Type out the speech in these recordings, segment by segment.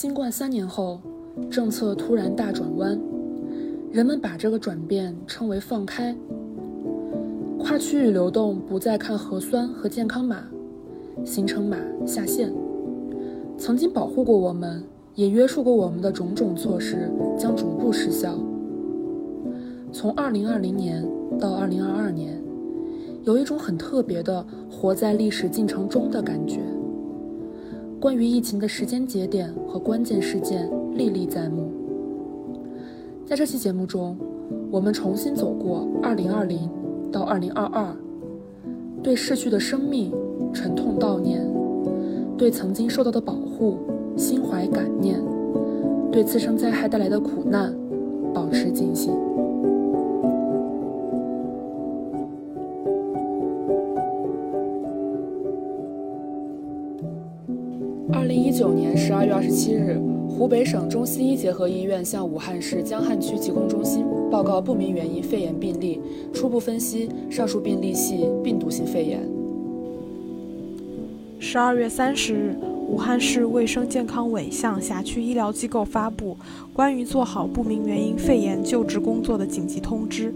新冠三年后，政策突然大转弯，人们把这个转变称为“放开”。跨区域流动不再看核酸和健康码，行程码下线。曾经保护过我们，也约束过我们的种种措施将逐步失效。从2020年到2022年，有一种很特别的活在历史进程中的感觉。关于疫情的时间节点和关键事件历历在目。在这期节目中，我们重新走过2020到2022，对逝去的生命沉痛悼念，对曾经受到的保护心怀感念，对次生灾害带来的苦难保持警醒。九年十二月二十七日，湖北省中西医结合医院向武汉市江汉区疾控中心报告不明原因肺炎病例，初步分析上述病例系病毒性肺炎。十二月三十日，武汉市卫生健康委向辖区医疗机构发布关于做好不明原因肺炎救治工作的紧急通知。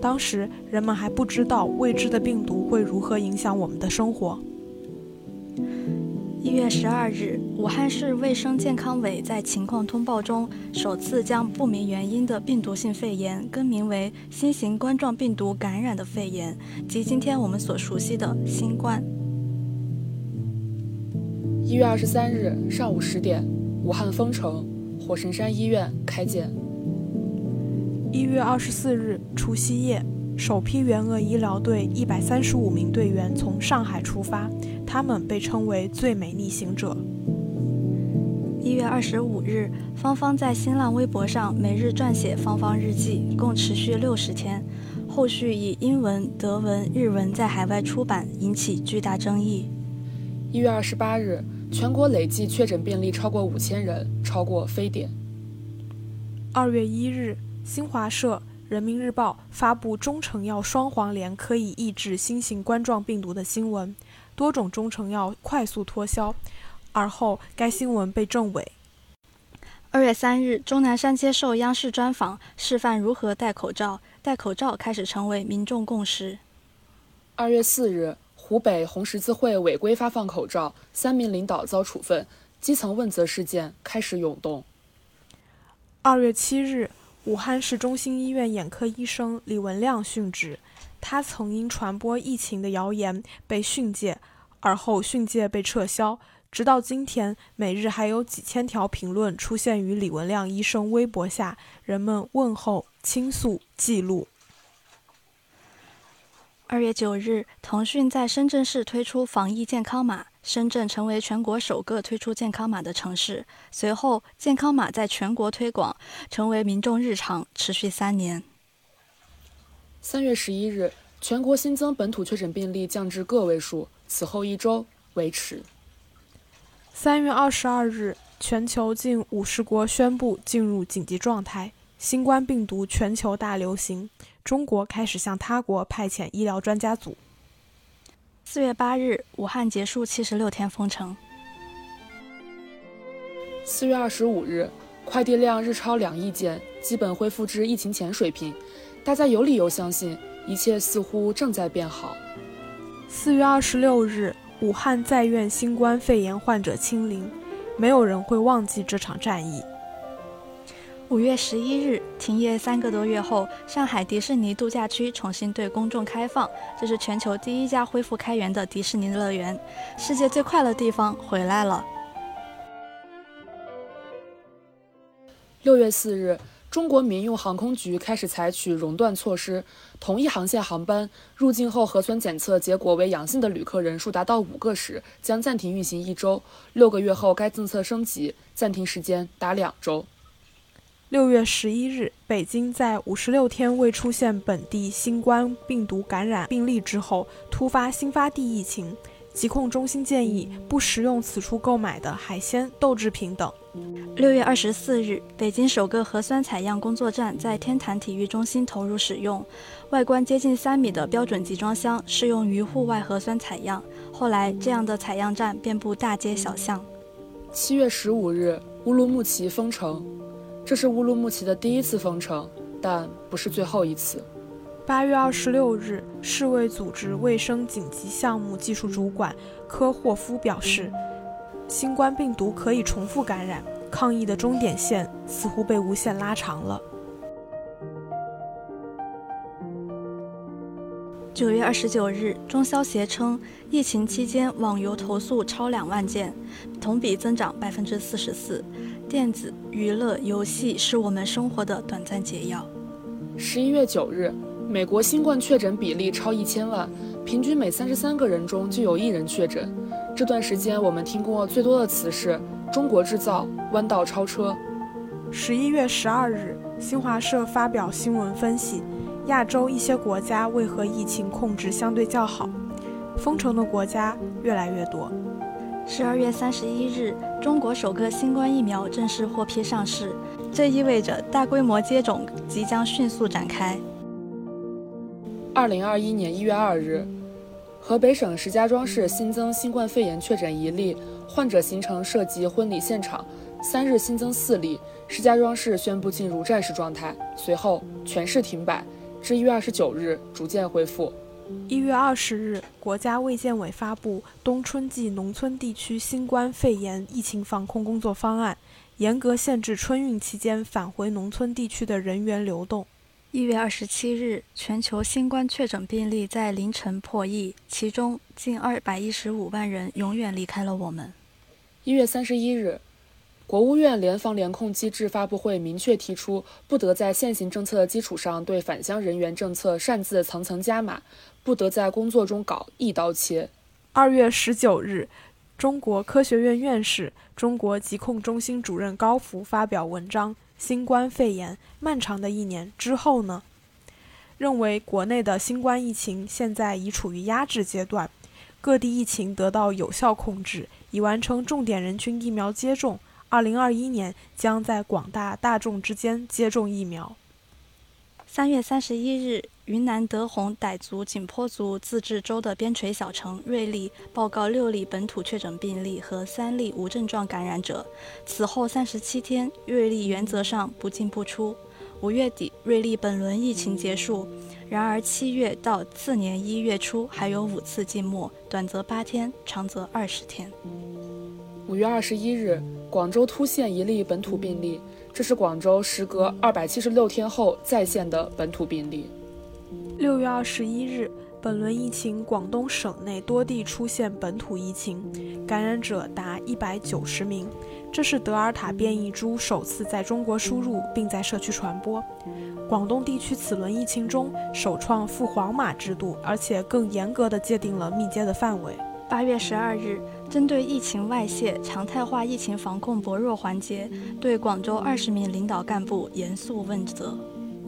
当时人们还不知道未知的病毒会如何影响我们的生活。一月十二日，武汉市卫生健康委在情况通报中首次将不明原因的病毒性肺炎更名为新型冠状病毒感染的肺炎，即今天我们所熟悉的新冠。一月二十三日上午十点，武汉封城，火神山医院开建。一月二十四日除夕夜，首批援鄂医疗队一百三十五名队员从上海出发。他们被称为“最美逆行者”。一月二十五日，芳芳在新浪微博上每日撰写“芳芳日记”，共持续六十天。后续以英文、德文、日文在海外出版，引起巨大争议。一月二十八日，全国累计确诊病例超过五千人，超过非典。二月一日，新华社、人民日报发布中成药双黄连可以抑制新型冠状病毒的新闻。多种中成药快速脱销，而后该新闻被证伪。二月三日，钟南山接受央视专访，示范如何戴口罩，戴口罩开始成为民众共识。二月四日，湖北红十字会违规发放口罩，三名领导遭处分，基层问责事件开始涌动。二月七日，武汉市中心医院眼科医生李文亮殉职。他曾因传播疫情的谣言被训诫，而后训诫被撤销。直到今天，每日还有几千条评论出现于李文亮医生微博下，人们问候、倾诉、记录。二月九日，腾讯在深圳市推出防疫健康码，深圳成为全国首个推出健康码的城市。随后，健康码在全国推广，成为民众日常，持续三年。三月十一日，全国新增本土确诊病例降至个位数，此后一周维持。三月二十二日，全球近五十国宣布进入紧急状态，新冠病毒全球大流行，中国开始向他国派遣医疗专家组。四月八日，武汉结束七十六天封城。四月二十五日，快递量日超两亿件，基本恢复至疫情前水平。大家有理由相信，一切似乎正在变好。四月二十六日，武汉在院新冠肺炎患者清零，没有人会忘记这场战役。五月十一日，停业三个多月后，上海迪士尼度假区重新对公众开放，这是全球第一家恢复开园的迪士尼乐园，世界最快乐地方回来了。六月四日。中国民用航空局开始采取熔断措施，同一航线航班入境后核酸检测结果为阳性的旅客人数达到五个时，将暂停运行一周。六个月后，该政策升级，暂停时间达两周。六月十一日，北京在五十六天未出现本地新冠病毒感染病例之后，突发新发地疫情。疾控中心建议不食用此处购买的海鲜、豆制品等。六月二十四日，北京首个核酸采样工作站在天坛体育中心投入使用，外观接近三米的标准集装箱适用于户外核酸采样。后来，这样的采样站遍布大街小巷。七月十五日，乌鲁木齐封城，这是乌鲁木齐的第一次封城，但不是最后一次。八月二十六日，世卫组织卫生紧急项目技术主管科霍夫表示，新冠病毒可以重复感染，抗疫的终点线似乎被无限拉长了。九月二十九日，中消协称，疫情期间网游投诉超两万件，同比增长百分之四十四。电子娱乐游戏是我们生活的短暂解药。十一月九日。美国新冠确诊比例超一千万，平均每三十三个人中就有一人确诊。这段时间我们听过最多的词是“中国制造”“弯道超车”。十一月十二日，新华社发表新闻分析，亚洲一些国家为何疫情控制相对较好？封城的国家越来越多。十二月三十一日，中国首个新冠疫苗正式获批上市，这意味着大规模接种即将迅速展开。二零二一年一月二日，河北省石家庄市新增新冠肺炎确诊一例，患者行程涉及婚礼现场。三日新增四例，石家庄市宣布进入战时状态，随后全市停摆，至一月二十九日逐渐恢复。一月二十日，国家卫健委发布冬春季农村地区新冠肺炎疫情防控工作方案，严格限制春运期间返回农村地区的人员流动。一月二十七日，全球新冠确诊病例在凌晨破亿，其中近二百一十五万人永远离开了我们。一月三十一日，国务院联防联控机制发布会明确提出，不得在现行政策的基础上对返乡人员政策擅自层层加码，不得在工作中搞一刀切。二月十九日，中国科学院院士、中国疾控中心主任高福发表文章。新冠肺炎漫长的一年之后呢？认为国内的新冠疫情现在已处于压制阶段，各地疫情得到有效控制，已完成重点人群疫苗接种。二零二一年将在广大大众之间接种疫苗。三月三十一日，云南德宏傣族景颇族自治州的边陲小城瑞丽报告六例本土确诊病例和三例无症状感染者。此后三十七天，瑞丽原则上不进不出。五月底，瑞丽本轮疫情结束。然而，七月到次年一月初还有五次静默，短则八天，长则二十天。五月二十一日，广州突现一例本土病例。这是广州时隔二百七十六天后再现的本土病例。六月二十一日，本轮疫情广东省内多地出现本土疫情，感染者达一百九十名。这是德尔塔变异株首次在中国输入并在社区传播。广东地区此轮疫情中首创赴黄码制度，而且更严格地界定了密接的范围。八月十二日。针对疫情外泄、常态化疫情防控薄弱环节，对广州二十名领导干部严肃问责。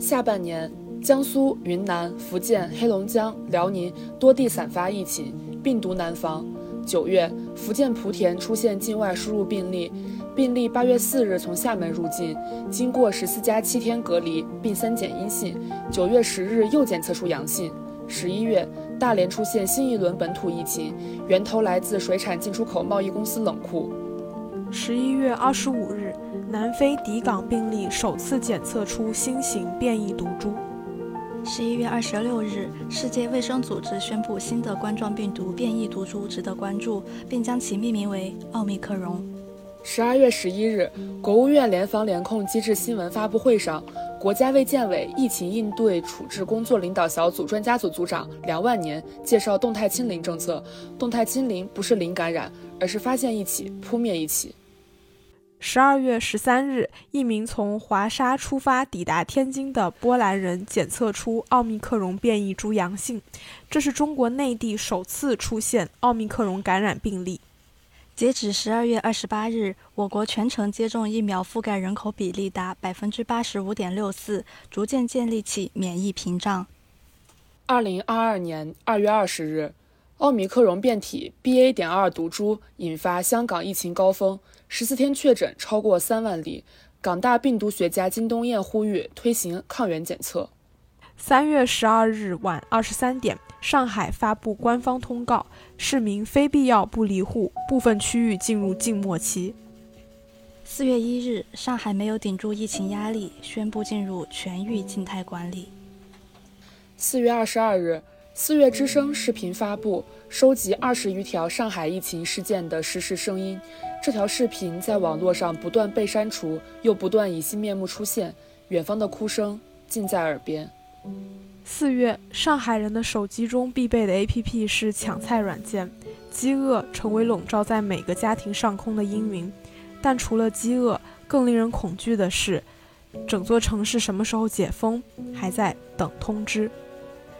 下半年，江苏、云南、福建、黑龙江、辽宁多地散发疫情，病毒难防。九月，福建莆田出现境外输入病例，病例八月四日从厦门入境，经过十四加七天隔离并三检阴性，九月十日又检测出阳性。十一月。大连出现新一轮本土疫情，源头来自水产进出口贸易公司冷库。十一月二十五日，南非抵港病例首次检测出新型变异毒株。十一月二十六日，世界卫生组织宣布新的冠状病毒变异毒株值得关注，并将其命名为奥密克戎。十二月十一日，国务院联防联控机制新闻发布会上。国家卫健委疫情应对处置工作领导小组专家组组长梁万年介绍动态清零政策。动态清零不是零感染，而是发现一起扑灭一起。十二月十三日，一名从华沙出发抵达天津的波兰人检测出奥密克戎变异株阳性，这是中国内地首次出现奥密克戎感染病例。截止十二月二十八日，我国全程接种疫苗覆盖人口比例达百分之八十五点六四，逐渐建立起免疫屏障。二零二二年二月二十日，奥密克戎变体 BA. 点二毒株引发香港疫情高峰，十四天确诊超过三万例。港大病毒学家金东彦呼吁推行抗原检测。三月十二日晚二十三点。上海发布官方通告，市民非必要不离户，部分区域进入静默期。四月一日，上海没有顶住疫情压力，宣布进入全域静态管理。四月二十二日，四月之声视频发布，收集二十余条上海疫情事件的实时声音。这条视频在网络上不断被删除，又不断以新面目出现，远方的哭声近在耳边。四月，上海人的手机中必备的 APP 是抢菜软件，饥饿成为笼罩在每个家庭上空的阴云。但除了饥饿，更令人恐惧的是，整座城市什么时候解封，还在等通知。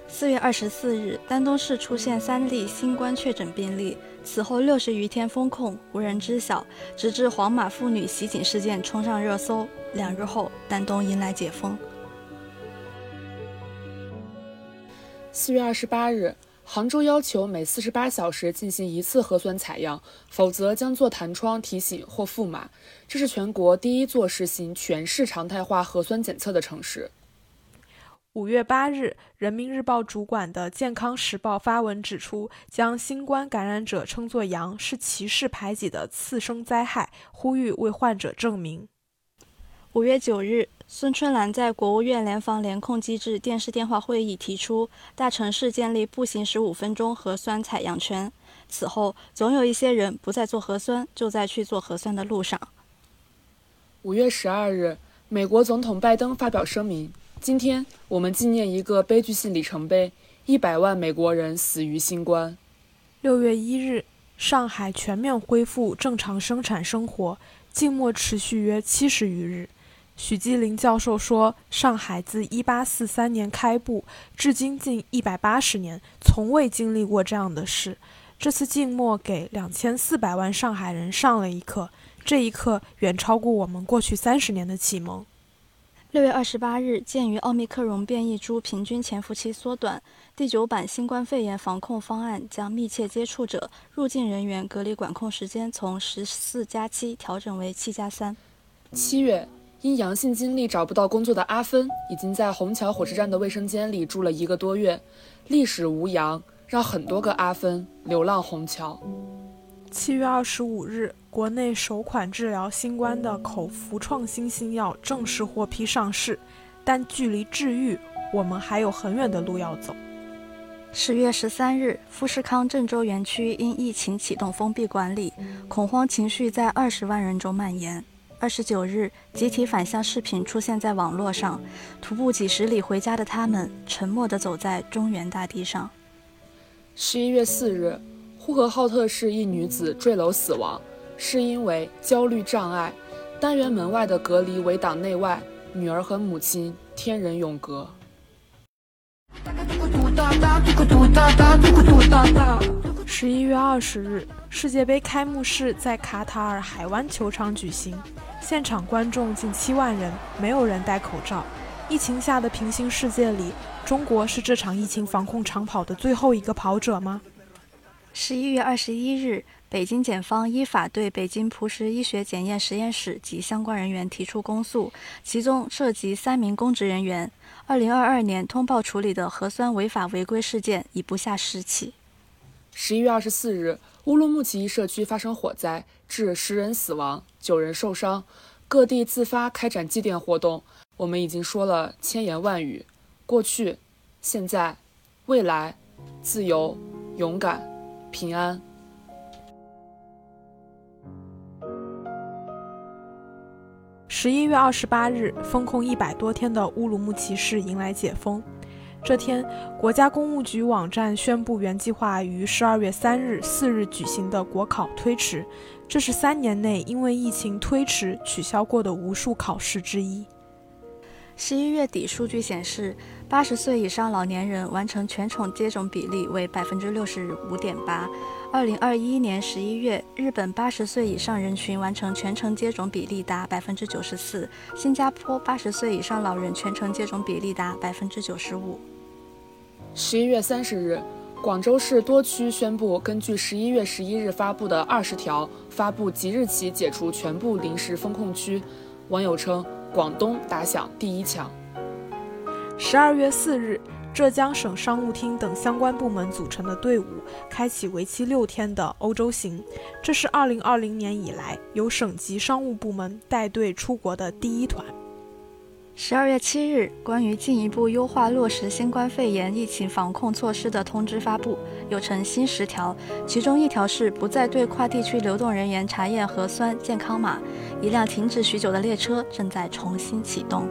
四月二十四日，丹东市出现三例新冠确诊病例，此后六十余天封控，无人知晓，直至黄马妇女袭警事件冲上热搜。两日后，丹东迎来解封。四月二十八日，杭州要求每四十八小时进行一次核酸采样，否则将做弹窗提醒或赋码。这是全国第一座实行全市常态化核酸检测的城市。五月八日，人民日报主管的健康时报发文指出，将新冠感染者称作“阳”是歧视排挤的次生灾害，呼吁为患者证明。五月九日。孙春兰在国务院联防联控机制电视电话会议提出，大城市建立步行十五分钟核酸采样圈。此后，总有一些人不再做核酸，就在去做核酸的路上。五月十二日，美国总统拜登发表声明：今天我们纪念一个悲剧性里程碑，一百万美国人死于新冠。六月一日，上海全面恢复正常生产生活，静默持续约七十余日。许基林教授说：“上海自1843年开埠，至今近180年，从未经历过这样的事。这次静默给2400万上海人上了一课，这一课远超过我们过去三十年的启蒙。”六月二十八日，鉴于奥密克戎变异株平均潜伏期缩短，第九版新冠肺炎防控方案将密切接触者入境人员隔离管控时间从十四加七调整为七加三。七月。因阳性经历找不到工作的阿芬，已经在虹桥火车站的卫生间里住了一个多月。历史无阳，让很多个阿芬流浪虹桥。七月二十五日，国内首款治疗新冠的口服创新新药正式获批上市，但距离治愈，我们还有很远的路要走。十月十三日，富士康郑州园区因疫情启动封闭管理，恐慌情绪在二十万人中蔓延。二十九日，集体返乡视频出现在网络上。徒步几十里回家的他们，沉默地走在中原大地上。十一月四日，呼和浩特市一女子坠楼死亡，是因为焦虑障碍。单元门外的隔离围挡内外，女儿和母亲天人永隔。十一月二十日，世界杯开幕式在卡塔尔海湾球场举行。现场观众近七万人，没有人戴口罩。疫情下的平行世界里，中国是这场疫情防控长跑的最后一个跑者吗？十一月二十一日，北京检方依法对北京普实医学检验实验室及相关人员提出公诉，其中涉及三名公职人员。二零二二年通报处理的核酸违法违规事件已不下十起。十一月二十四日，乌鲁木齐一社区发生火灾，致十人死亡。九人受伤，各地自发开展祭奠活动。我们已经说了千言万语，过去、现在、未来，自由、勇敢、平安。十一月二十八日，封控一百多天的乌鲁木齐市迎来解封。这天，国家公务局网站宣布，原计划于十二月三日、四日举行的国考推迟。这是三年内因为疫情推迟取消过的无数考试之一。十一月底数据显示，八十岁以上老年人完成全程接种比例为百分之六十五点八。二零二一年十一月，日本八十岁以上人群完成全程接种比例达百分之九十四，新加坡八十岁以上老人全程接种比例达百分之九十五。十一月三十日。广州市多区宣布，根据十一月十一日发布的二十条，发布即日起解除全部临时封控区。网友称，广东打响第一枪。十二月四日，浙江省商务厅等相关部门组成的队伍，开启为期六天的欧洲行。这是2020年以来由省级商务部门带队出国的第一团。十二月七日，关于进一步优化落实新冠肺炎疫情防控措施的通知发布，又称新十条。其中一条是不再对跨地区流动人员查验核酸健康码。一辆停止许久的列车正在重新启动。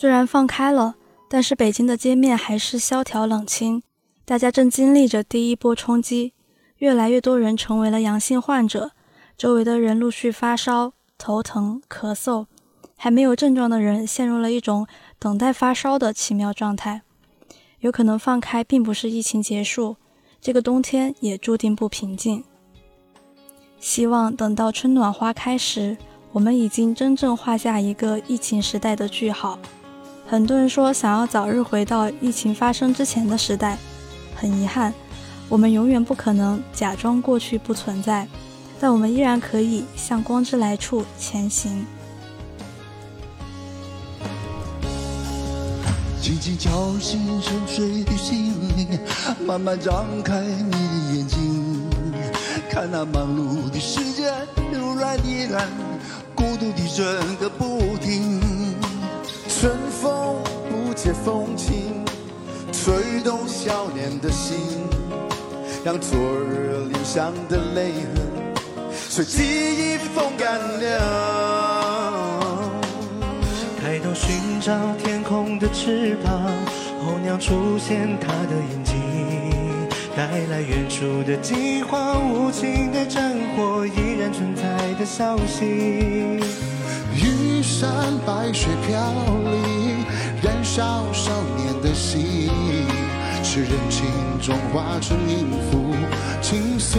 虽然放开了，但是北京的街面还是萧条冷清。大家正经历着第一波冲击，越来越多人成为了阳性患者，周围的人陆续发烧、头疼、咳嗽，还没有症状的人陷入了一种等待发烧的奇妙状态。有可能放开并不是疫情结束，这个冬天也注定不平静。希望等到春暖花开时，我们已经真正画下一个疫情时代的句号。很多人说想要早日回到疫情发生之前的时代。很遗憾，我们永远不可能假装过去不存在，但我们依然可以向光之来处前行。轻轻敲醒沉睡的心灵，慢慢张开你的眼睛，看那忙碌的世界流乱的人，孤独的转个不停。春风不解风情。吹动少年的心，让昨日脸上的泪痕随记忆风干了。抬头寻找天空的翅膀，候鸟出现它的眼睛，带来远处的饥荒，无情的战火依然存在的消息。玉山白雪飘零，少年的心。是人群中化成音符，倾诉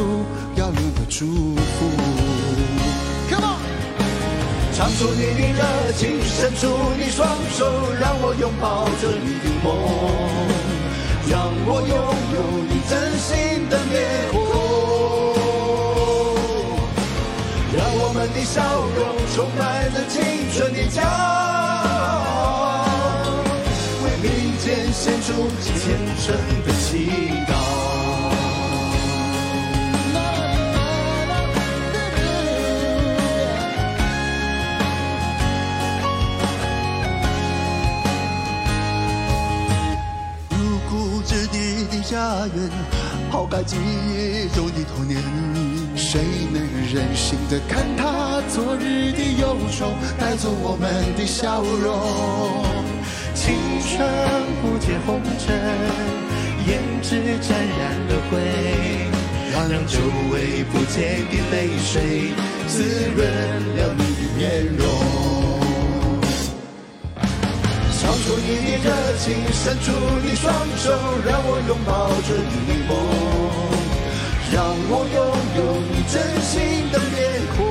遥远的祝福。Come on，唱出你的热情，伸出你双手，让我拥抱着你的梦，让我拥有你真心的面孔，让我们的笑容充满着青春的骄傲。献出虔诚的祈祷。入谷之地的家园，抛开记忆中的童年，谁能忍心的看他昨日的忧愁，带走我们的笑容？青春不解红尘，胭脂沾染了灰，让久违不见的泪水滋润了你的面容。唱出你的热情，伸出你双手，让我拥抱着你的梦，让我拥有你真心的面孔。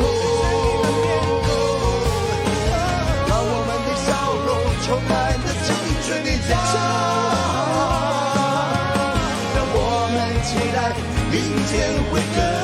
明